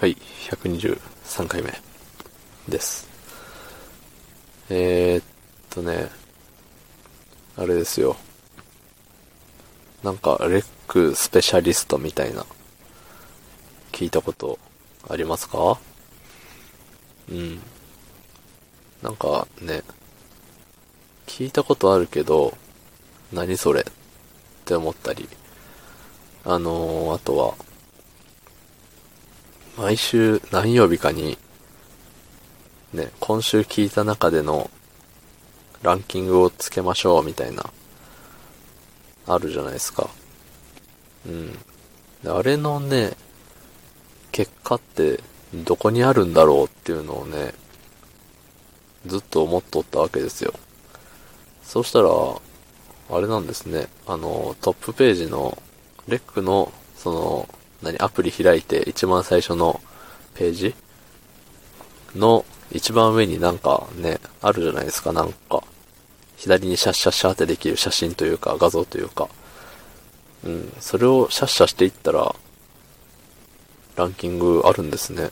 はい、123回目です。えー、っとね、あれですよ。なんか、レックスペシャリストみたいな、聞いたことありますか？うん。なんかね、聞いたことあるけど、何それって思ったり、あのー、あとは、毎週何曜日かに、ね、今週聞いた中でのランキングをつけましょうみたいな、あるじゃないですか。うん。あれのね、結果ってどこにあるんだろうっていうのをね、ずっと思っとったわけですよ。そしたら、あれなんですね。あの、トップページの、レックの、その、何、アプリ開いて一番最初のページ？の一番上になんかね、あるじゃないですか、なんか。左にシャッシャッシャーってできる写真というか画像というか。うん、それをシャッシャしていったら、ランキングあるんですね。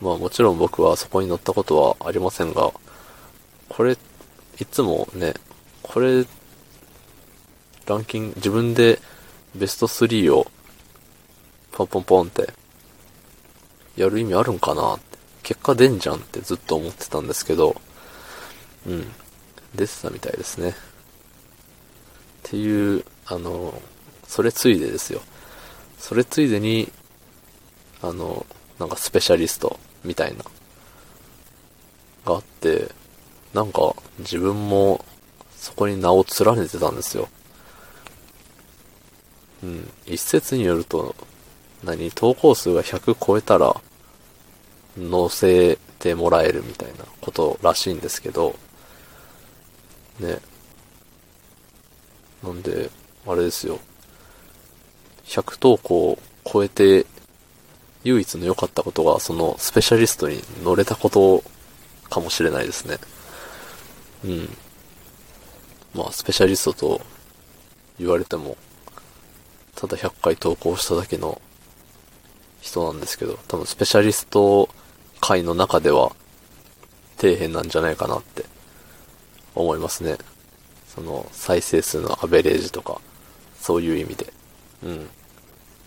まあもちろん僕はそこに載ったことはありませんが、これ、いつもね、これ、ランキング、自分でベスト3をポンポンポンって、やる意味あるんかなって。結果出んじゃんってずっと思ってたんですけど、うん。出てたみたいですね。っていう、あの、それついでですよ。それついでに、あの、なんかスペシャリストみたいな、があって、なんか自分もそこに名を連ねてたんですよ。うん。一説によると、何？投稿数が100超えたら、載せてもらえるみたいなことらしいんですけど、ね。なんで、あれですよ。100投稿を超えて、唯一の良かったことが、そのスペシャリストに乗れたことかもしれないですね。うん。まあ、スペシャリストと言われても、ただ100回投稿しただけの人なんですけど、多分スペシャリスト界の中では底辺なんじゃないかなって思いますね。その再生数のアベレージとか、そういう意味で。うん。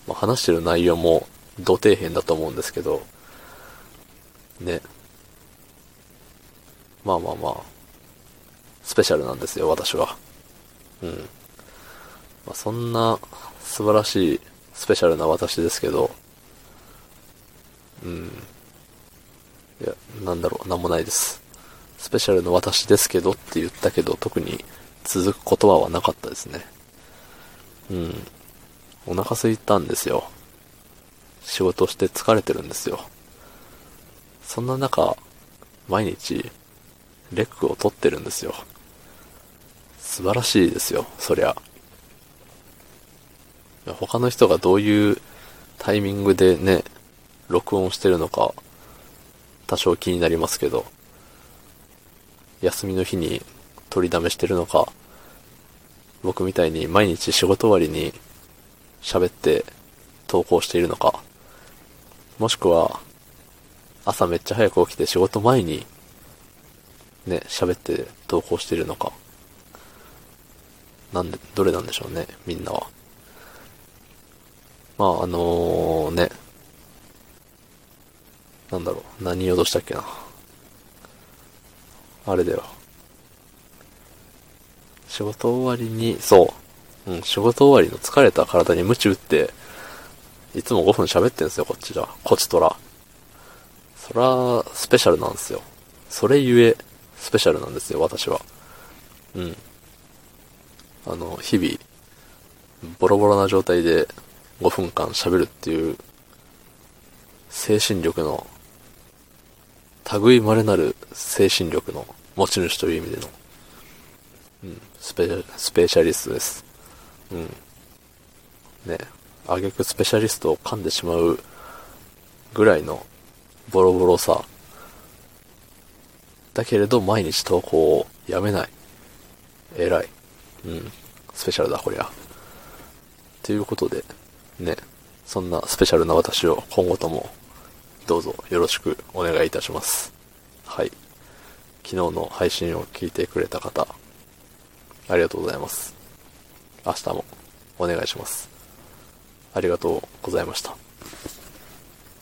まあ、話してる内容も土底辺だと思うんですけど、ね。まあまあまあ、スペシャルなんですよ、私は。うん。まあ、そんな素晴らしいスペシャルな私ですけど、うん。いや、なんだろう、なんもないです。スペシャルの私ですけどって言ったけど、特に続く言葉はなかったですね。うん。お腹空いたんですよ。仕事して疲れてるんですよ。そんな中、毎日、レックを取ってるんですよ。素晴らしいですよ、そりゃ。他の人がどういうタイミングでね、録音してるのか、多少気になりますけど、休みの日に取りだめしてるのか、僕みたいに毎日仕事終わりに喋って投稿しているのか、もしくは、朝めっちゃ早く起きて仕事前に、ね、喋って投稿しているのか、なんで、どれなんでしょうね、みんなは。まあ、あのね、なんだろう、何言おうとしたっけな。あれだよ。仕事終わりに、そう。うん、仕事終わりの疲れた体に鞭打って、いつも5分喋ってんすよ、こっちじゃ。こちとら。そら、スペシャルなんですよ。それゆえ、スペシャルなんですよ、私は。うん。あの、日々、ボロボロな状態で5分間喋るっていう、精神力の、類まれなる精神力の持ち主という意味での、うん、スペ、スペシャリストです。うん。ね、あげくスペシャリストを噛んでしまうぐらいのボロボロさ。だけれど毎日投稿をやめない。偉い。うん。スペシャルだ、こりゃ。ということで、ね、そんなスペシャルな私を今後ともどうぞよろしくお願いいたします。はい。昨日の配信を聞いてくれた方、ありがとうございます。明日もお願いします。ありがとうございました。